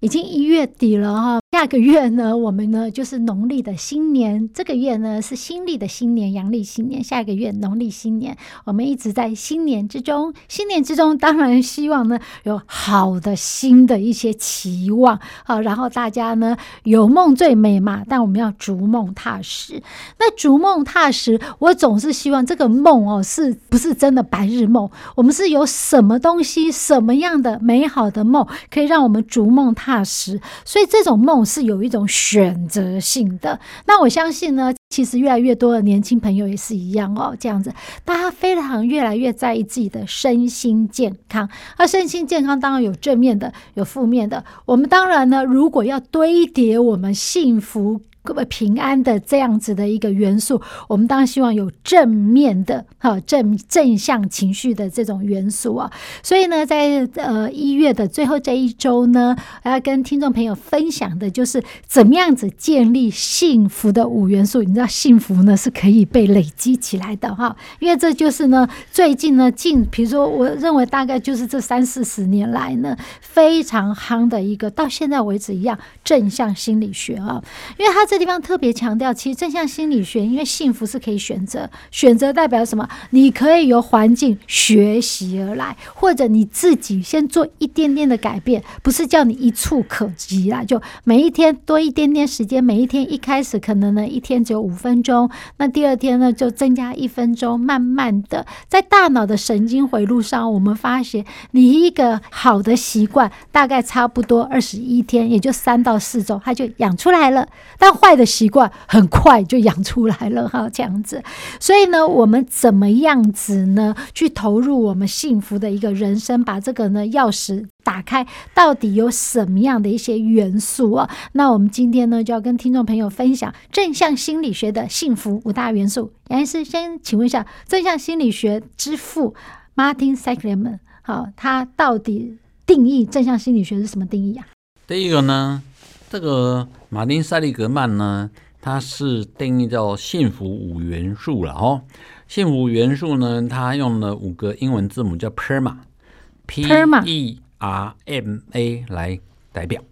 已经一月底了哈。下个月呢，我们呢就是农历的新年。这个月呢是新历的新年，阳历新年。下个月农历新年，我们一直在新年之中。新年之中，当然希望呢有好的新的一些期望。好，然后大家呢有梦最美嘛，但我们要逐梦踏实。那逐梦踏实，我总是希望这个梦哦，是不是真的白日梦？我们是有什么东西，什么样的美好的梦，可以让我们逐梦踏踏实？所以这种梦。是有一种选择性的，那我相信呢，其实越来越多的年轻朋友也是一样哦，这样子，大家非常越来越在意自己的身心健康。那身心健康当然有正面的，有负面的。我们当然呢，如果要堆叠我们幸福。平安的这样子的一个元素，我们当然希望有正面的哈正正向情绪的这种元素啊。所以呢，在呃一月的最后这一周呢，我要跟听众朋友分享的就是怎么样子建立幸福的五元素。你知道幸福呢是可以被累积起来的哈，因为这就是呢最近呢近，比如说我认为大概就是这三四十年来呢非常夯的一个到现在为止一样正向心理学啊，因为它这。这地方特别强调，其实正向心理学，因为幸福是可以选择，选择代表什么？你可以由环境学习而来，或者你自己先做一点点的改变，不是叫你一触可及啦。就每一天多一点点时间，每一天一开始可能呢一天只有五分钟，那第二天呢就增加一分钟，慢慢的在大脑的神经回路上，我们发现你一个好的习惯，大概差不多二十一天，也就三到四周，它就养出来了。但坏的习惯很快就养出来了哈，这样子，所以呢，我们怎么样子呢？去投入我们幸福的一个人生，把这个呢钥匙打开，到底有什么样的一些元素啊？那我们今天呢就要跟听众朋友分享正向心理学的幸福五大元素。杨医师，先请问一下，正向心理学之父 Martin Seligman，好，他到底定义正向心理学是什么定义啊？第一个呢？这个马丁·塞利格曼呢，他是定义叫幸福五元素了哦。幸福元素呢，他用了五个英文字母叫 PERMA，P E R M A 来代表。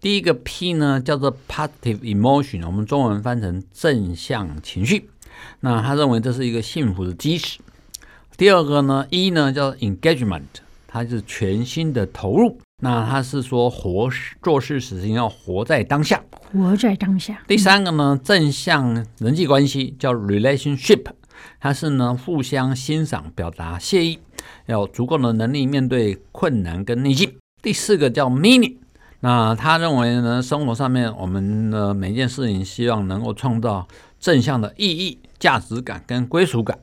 第一个 P 呢叫做 Positive Emotion，我们中文翻成正向情绪。那他认为这是一个幸福的基石。第二个呢，E 呢叫 Engagement，它是全新的投入。那他是说活做事时情要活在当下，活在当下。第三个呢，正向人际关系叫 relationship，它是呢互相欣赏、表达谢意，要有足够的能力面对困难跟逆境。第四个叫 meaning，那他认为呢，生活上面我们的每件事情希望能够创造正向的意义、价值感跟归属感。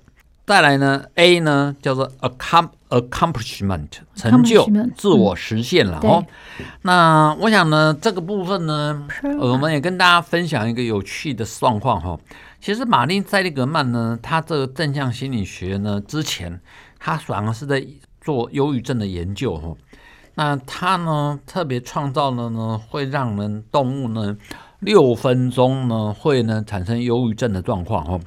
再来呢，A 呢叫做 accomplishment 成就自我实现了哦。那我想呢，这个部分呢，我们也跟大家分享一个有趣的状况哈。其实马丁·塞利格曼呢，他这个正向心理学呢，之前他反而是在做忧郁症的研究哈。那他呢，特别创造了呢，会让人动物呢六分钟呢会呢产生忧郁症的状况哈。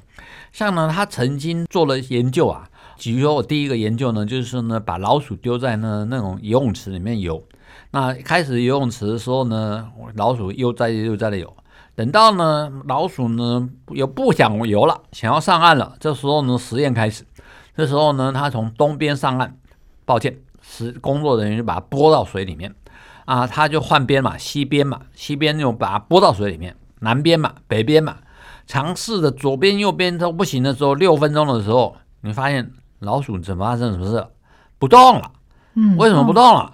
像呢，他曾经做了研究啊，比如说我第一个研究呢，就是呢，把老鼠丢在呢那种游泳池里面游。那开始游泳池的时候呢，老鼠悠哉悠哉的游。等到呢，老鼠呢又不想游了，想要上岸了。这时候呢，实验开始。这时候呢，他从东边上岸，抱歉，是工作人员就把它拨到水里面啊，他就换边嘛，西边嘛，西边又把它拨到水里面，南边嘛，北边嘛。尝试的左边右边都不行的时候，六分钟的时候，你发现老鼠怎么发生什么事？不动了。嗯，为什么不动了？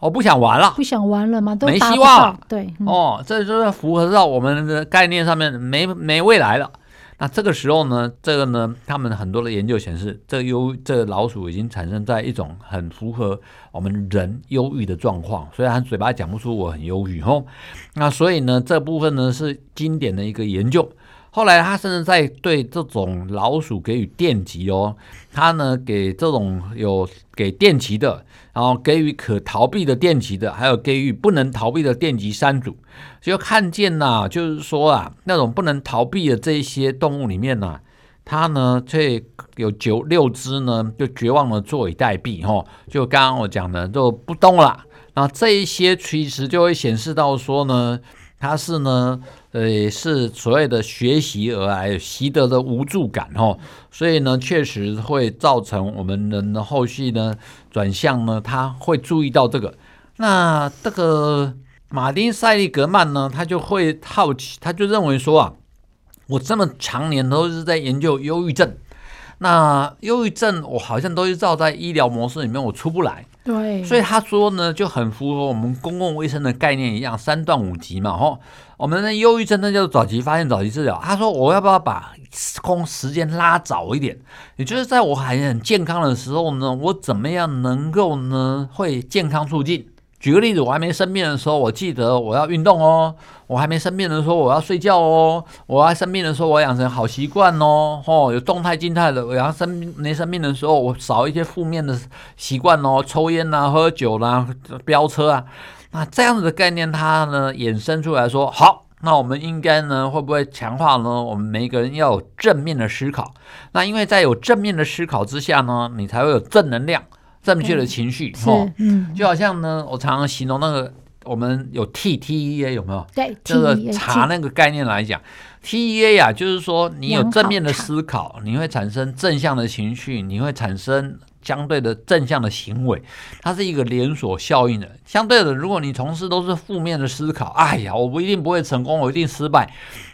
我不想玩了，不想玩了嘛，都没希望了。对，嗯、哦，这就是符合到我们的概念上面，没没未来了。那这个时候呢，这个呢，他们很多的研究显示，这个忧这个老鼠已经产生在一种很符合我们人忧郁的状况，虽然嘴巴讲不出我很忧郁哦。那所以呢，这部分呢是经典的一个研究。后来他甚至在对这种老鼠给予电击哦，他呢给这种有给电击的，然后给予可逃避的电击的，还有给予不能逃避的电击三组，就看见呐、就是说啊，那种不能逃避的这些动物里面呢、啊，它呢却有九六只呢就绝望的坐以待毙哈，就刚刚我讲的就不动了，然后这一些其实就会显示到说呢。他是呢，呃，是所谓的学习而来习得的无助感哦，所以呢，确实会造成我们人的后续呢转向呢，他会注意到这个。那这个马丁塞利格曼呢，他就会好奇，他就认为说啊，我这么常年都是在研究忧郁症，那忧郁症我好像都是照在医疗模式里面，我出不来。对，所以他说呢，就很符合我们公共卫生的概念一样，三段五级嘛，吼，我们的忧郁症呢叫早期发现、早期治疗。他说，我要不要把时空时间拉早一点？也就是在我还很健康的时候呢，我怎么样能够呢会健康促进？举个例子，我还没生病的时候，我记得我要运动哦；我还没生病的时候，我要睡觉哦；我还生病的时候，我养成好习惯哦。哦，有动态、静态的。我要生没生病的时候，我少一些负面的习惯哦，抽烟呐、喝酒啦、飙车啊。那这样子的概念，它呢衍生出来说，好，那我们应该呢会不会强化呢？我们每一个人要有正面的思考。那因为在有正面的思考之下呢，你才会有正能量。正确的情绪，哦，嗯，就好像呢，我常常形容那个，我们有 T T E A 有没有？对，这个查那个概念来讲，T E A 呀，就是说你有正面的思考，你会产生正向的情绪，你会产生相对的正向的行为，它是一个连锁效应的。相对的，如果你从事都是负面的思考，哎呀，我不一定不会成功，我一定失败，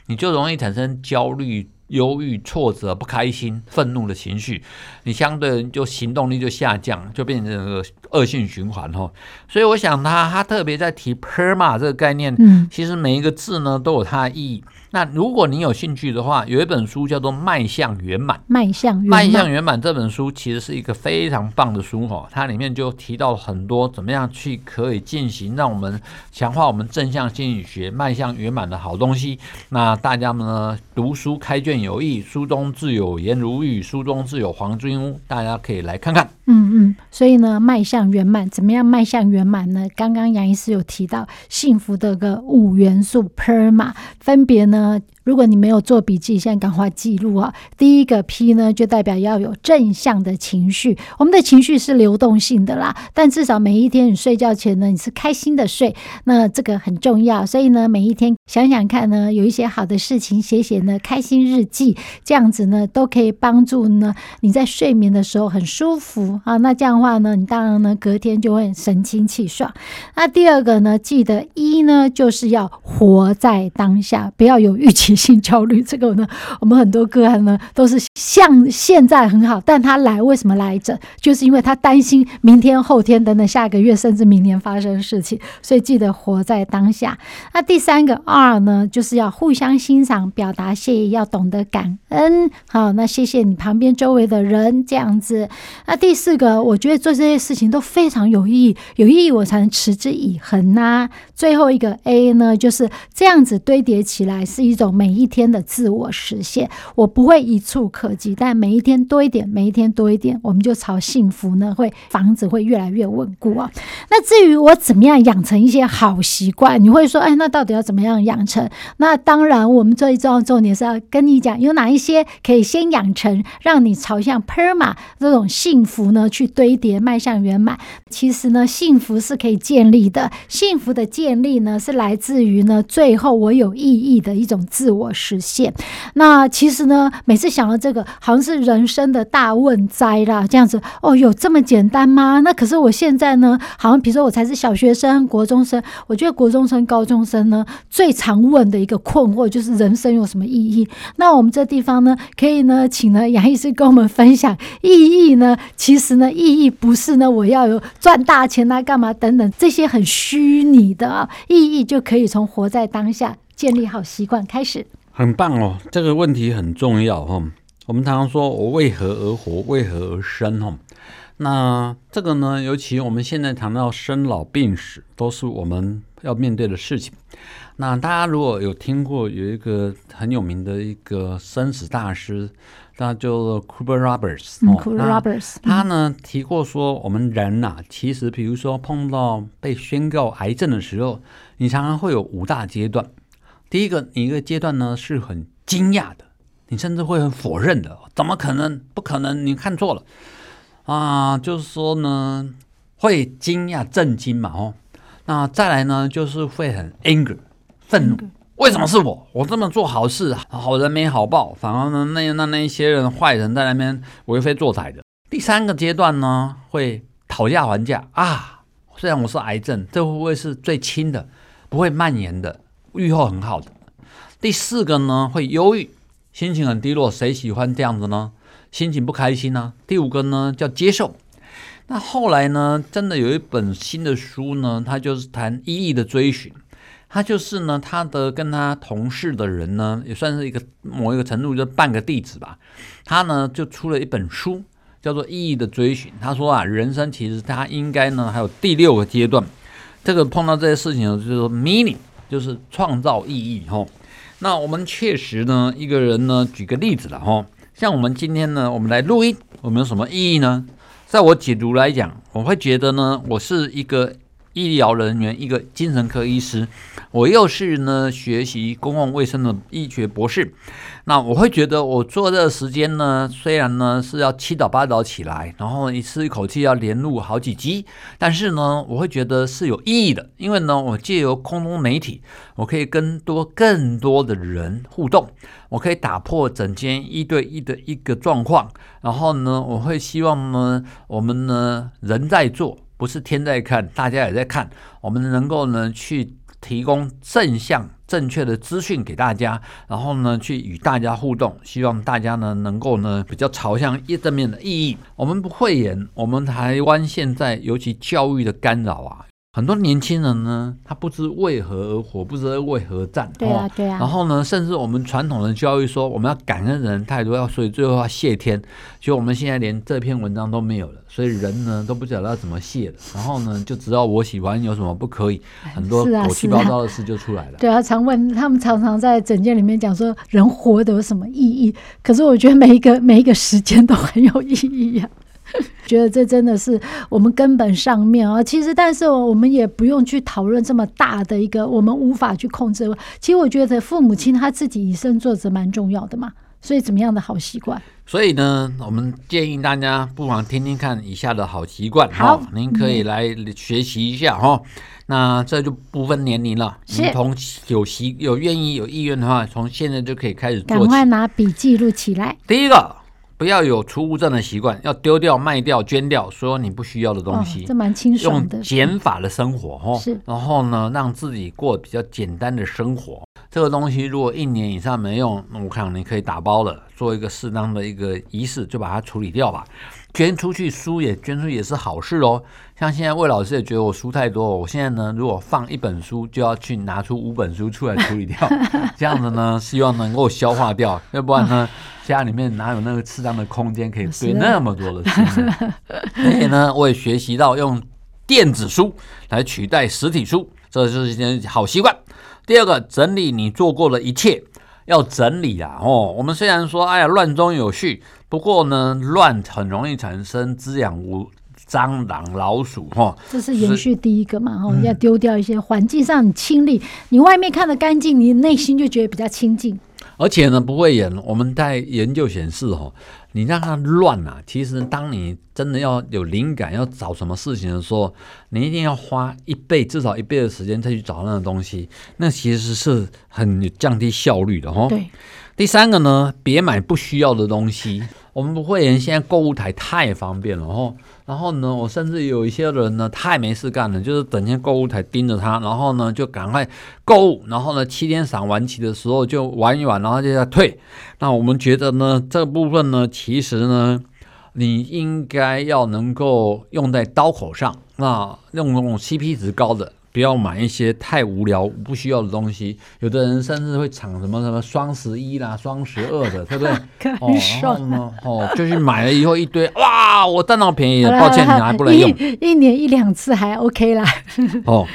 你就容易产生焦虑。忧郁、挫折、不开心、愤怒的情绪，你相对就行动力就下降，就变成一个恶性循环哈。所以我想他他特别在提 PERMA 这个概念，嗯，其实每一个字呢都有它的意义。那如果你有兴趣的话，有一本书叫做《迈向圆满》。迈向圆满，迈向圆满这本书其实是一个非常棒的书哈，它里面就提到很多怎么样去可以进行，让我们强化我们正向心理学、迈向圆满的好东西。那大家呢，读书开卷有益，书中自有颜如玉，书中自有黄金屋，大家可以来看看。嗯嗯，所以呢，迈向圆满，怎么样迈向圆满呢？刚刚杨医师有提到幸福的个五元素 PERMA，分别呢。呃如果你没有做笔记，现在赶快记录啊！第一个 P 呢，就代表要有正向的情绪。我们的情绪是流动性的啦，但至少每一天你睡觉前呢，你是开心的睡，那这个很重要。所以呢，每一天想想看呢，有一些好的事情，写写呢开心日记，这样子呢都可以帮助呢你在睡眠的时候很舒服啊。那这样的话呢，你当然呢隔天就会神清气爽。那第二个呢，记得一呢就是要活在当下，不要有有预期性焦虑，这个呢，我们很多个案呢都是像现在很好，但他来为什么来着？就是因为他担心明天、后天等等下个月甚至明年发生事情，所以记得活在当下。那第三个 R 呢，就是要互相欣赏、表达谢意，要懂得感恩。好，那谢谢你旁边周围的人这样子。那第四个，我觉得做这些事情都非常有意义，有意义我才能持之以恒呐、最后一个 A 呢，就是这样子堆叠起来是一种。每一天的自我实现，我不会一触可及，但每一天多一点，每一天多一点，我们就朝幸福呢，会房子会越来越稳固啊。那至于我怎么样养成一些好习惯，你会说，哎，那到底要怎么样养成？那当然，我们最重要的重点是要跟你讲，有哪一些可以先养成，让你朝向 PERMA 这种幸福呢去堆叠，迈向圆满。其实呢，幸福是可以建立的，幸福的建立呢，是来自于呢，最后我有意义的一种自我。实现。那其实呢，每次想到这个，好像是人生的大问哉啦，这样子哦，有这么简单吗？那可是我现在呢，好像比如说我才是小学生、国中生，我觉得国中生、高中生呢最常问的一个困惑就是人生有什么意义？那我们这地方呢，可以呢，请呢杨医师跟我们分享意义呢？其实呢，意义不是呢我要有赚大钱啊、干嘛等等这些很虚拟的意义就可以从活在当下、建立好习惯开始。很棒哦，这个问题很重要哈。我们常常说我为何而活，为何而生哈。那这个呢，尤其我们现在谈到生老病死，都是我们要面对的事情。那大家如果有听过有一个很有名的一个生死大师，他叫做 Cooper Roberts，嗯，Cooper Roberts，他呢提过说，我们人呐、啊，其实比如说碰到被宣告癌症的时候，你常常会有五大阶段。第一个，你一个阶段呢是很惊讶的，你甚至会很否认的，怎么可能？不可能，你看错了。啊，就是说呢，会惊讶、震惊嘛，哦，那再来呢，就是会很 anger，愤怒，为什么是我？我这么做好事，好人没好报，反而呢，那那那一些人坏人在那边为非作歹的。第三个阶段呢，会讨价还价啊，虽然我是癌症，这会不会是最轻的，不会蔓延的，预后很好的。第四个呢，会忧郁，心情很低落，谁喜欢这样子呢？心情不开心呢、啊。第五个呢叫接受。那后来呢，真的有一本新的书呢，它就是谈意义的追寻。他就是呢，他的跟他同事的人呢，也算是一个某一个程度就半个弟子吧。他呢就出了一本书，叫做《意义的追寻》。他说啊，人生其实他应该呢还有第六个阶段。这个碰到这些事情呢，就是 meaning，就是创造意义。吼，那我们确实呢，一个人呢，举个例子了。吼。像我们今天呢，我们来录音，我们有什么意义呢？在我解读来讲，我会觉得呢，我是一个医疗人员，一个精神科医师，我又是呢学习公共卫生的医学博士。那我会觉得，我做这个时间呢，虽然呢是要七早八早起来，然后一次一口气要连录好几集，但是呢，我会觉得是有意义的，因为呢，我借由空中媒体，我可以跟多更多的人互动，我可以打破整间一对一的一个状况，然后呢，我会希望呢，我们呢人在做，不是天在看，大家也在看，我们能够呢去提供正向。正确的资讯给大家，然后呢，去与大家互动，希望大家呢能够呢比较朝向一正面的意义。我们不会言，我们台湾现在尤其教育的干扰啊。很多年轻人呢，他不知为何而活，不知为何战。对啊，对啊。然后呢，甚至我们传统的教育说，我们要感恩人太多，要所以最后要谢天。就我们现在连这篇文章都没有了，所以人呢都不晓得要怎么谢了。然后呢，就知道我喜欢有什么不可以，很多狗屁倒灶的事就出来了。对啊，常问他们，常常在整间里面讲说，人活得有什么意义？可是我觉得每一个每一个时间都很有意义呀、啊。觉得这真的是我们根本上面啊，其实但是我们也不用去讨论这么大的一个我们无法去控制。其实我觉得父母亲他自己以身作则蛮重要的嘛，所以怎么样的好习惯？所以呢，我们建议大家不妨听听看以下的好习惯，好，您可以来学习一下哈。那这就不分年龄了，你从有习有愿意有意愿的话，从现在就可以开始做，赶快拿笔记录起来。第一个。不要有储物症的习惯，要丢掉、卖掉、捐掉所有你不需要的东西。哦、这蛮清爽的。用减法的生活，哦，是。然后呢，让自己过比较简单的生活。这个东西如果一年以上没用，那我看你可以打包了，做一个适当的一个仪式，就把它处理掉吧。捐出去书也捐出去也是好事哦。像现在魏老师也觉得我书太多，我现在呢，如果放一本书，就要去拿出五本书出来处理掉，这样子呢，希望能够消化掉，要不然呢，家里面哪有那个适当的空间可以堆那么多的书？而且呢，我也学习到用电子书来取代实体书，这就是一件好习惯。第二个，整理你做过的一切，要整理啊！哦，我们虽然说，哎呀，乱中有序。不过呢，乱很容易产生滋养物，蟑螂、老鼠，哈，这是延续第一个嘛，哈，要丢掉一些环境上你清理，你外面看的干净，你内心就觉得比较清净。而且呢，不会演，我们在研究显示，哦，你让它乱啊，其实当你真的要有灵感，要找什么事情的时候，你一定要花一倍，至少一倍的时间再去找那个东西，那其实是很降低效率的，哦。对。第三个呢，别买不需要的东西。我们不会员现在购物台太方便了哦。然后呢，我甚至有一些人呢，太没事干了，就是整天购物台盯着他，然后呢就赶快购物，然后呢七天赏完期的时候就玩一玩，然后就要退。那我们觉得呢，这部分呢，其实呢，你应该要能够用在刀口上，那用那种 CP 值高的。不要买一些太无聊、不需要的东西。有的人甚至会抢什么什么双十一啦、双十二的，对不对？哦，然后呢，哦，就是买了以后一堆，哇，我占到便宜了，抱歉，你还不能用。一 一年一两次还 OK 啦。哦，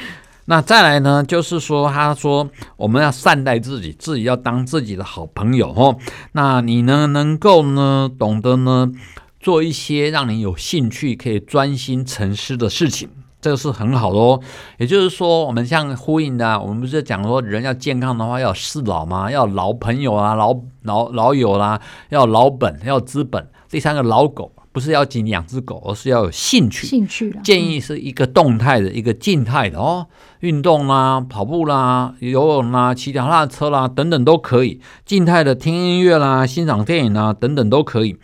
那再来呢，就是说，他说我们要善待自己，自己要当自己的好朋友哦。那你呢，能够呢，懂得呢，做一些让你有兴趣、可以专心沉思的事情。这个是很好的哦，也就是说，我们像呼应的，我们不是讲说人要健康的话要四老吗？要老朋友啊，老老老友啦，要老本，要资本。第三个老狗不是要仅养只狗，而是要有兴趣。兴趣建议是一个动态的，一个静态的哦，运动啦，跑步啦，游泳啦，骑脚踏车啦，等等都可以。静态的听音乐啦，欣赏电影啦，等等都可以。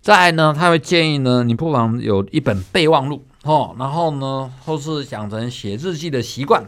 再来呢，他会建议呢，你不妨有一本备忘录。哦，然后呢，或是养成写日记的习惯。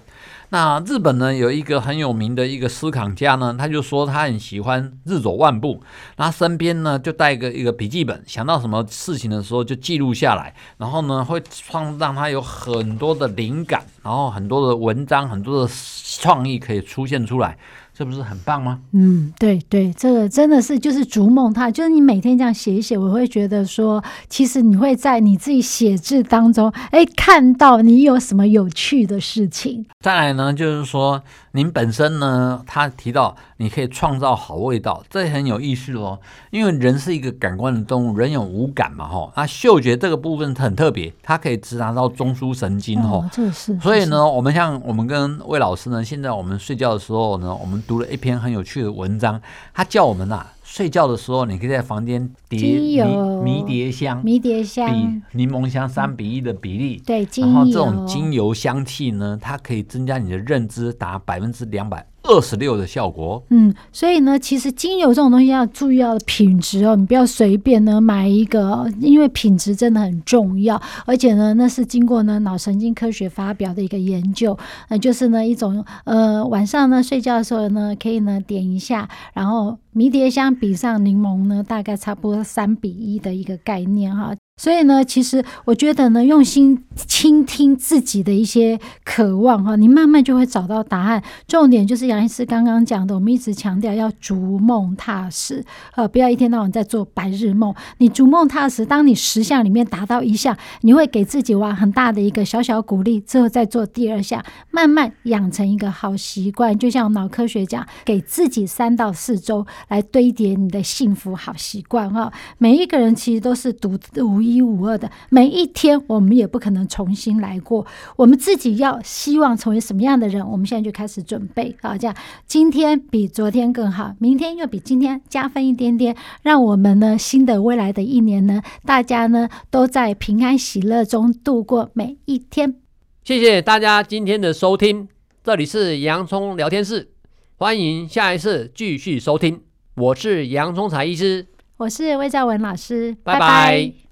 那日本呢，有一个很有名的一个思考家呢，他就说他很喜欢日走万步，他身边呢就带个一个笔记本，想到什么事情的时候就记录下来，然后呢会创让他有很多的灵感，然后很多的文章，很多的创意可以出现出来。这不是很棒吗？嗯，对对，这个真的是就是逐梦它，就是你每天这样写一写，我会觉得说，其实你会在你自己写字当中，哎，看到你有什么有趣的事情。再来呢，就是说您本身呢，他提到你可以创造好味道，这很有意思哦。因为人是一个感官的动物，人有五感嘛，哈，那嗅觉这个部分很特别，它可以直达到中枢神经，哈、哦，这是。所以呢，我们像我们跟魏老师呢，现在我们睡觉的时候呢，我们读了一篇很有趣的文章，他叫我们呐、啊，睡觉的时候你可以在房间叠迷迷迭香，迷迭香。比柠檬香三比一的比例，嗯、对，然后这种精油香气呢，它可以增加你的认知达百分之两百。二十六的效果，嗯，所以呢，其实精油这种东西要注意到品质哦，你不要随便呢买一个，因为品质真的很重要，而且呢，那是经过呢脑神经科学发表的一个研究，那就是呢一种呃晚上呢睡觉的时候呢可以呢点一下，然后迷迭香比上柠檬呢大概差不多三比一的一个概念哈。所以呢，其实我觉得呢，用心倾听自己的一些渴望哈，你慢慢就会找到答案。重点就是杨医师刚刚讲的，我们一直强调要逐梦踏实，呃，不要一天到晚在做白日梦。你逐梦踏实，当你十项里面达到一项，你会给自己哇很大的一个小小鼓励，之后再做第二项，慢慢养成一个好习惯。就像脑科学讲，给自己三到四周来堆叠你的幸福好习惯哈。每一个人其实都是独独一无二的每一天，我们也不可能重新来过。我们自己要希望成为什么样的人，我们现在就开始准备啊！这样今天比昨天更好，明天又比今天加分一点点，让我们呢新的未来的一年呢，大家呢都在平安喜乐中度过每一天。谢谢大家今天的收听，这里是洋葱聊天室，欢迎下一次继续收听。我是洋葱财医师，我是魏兆文老师，拜拜。拜拜。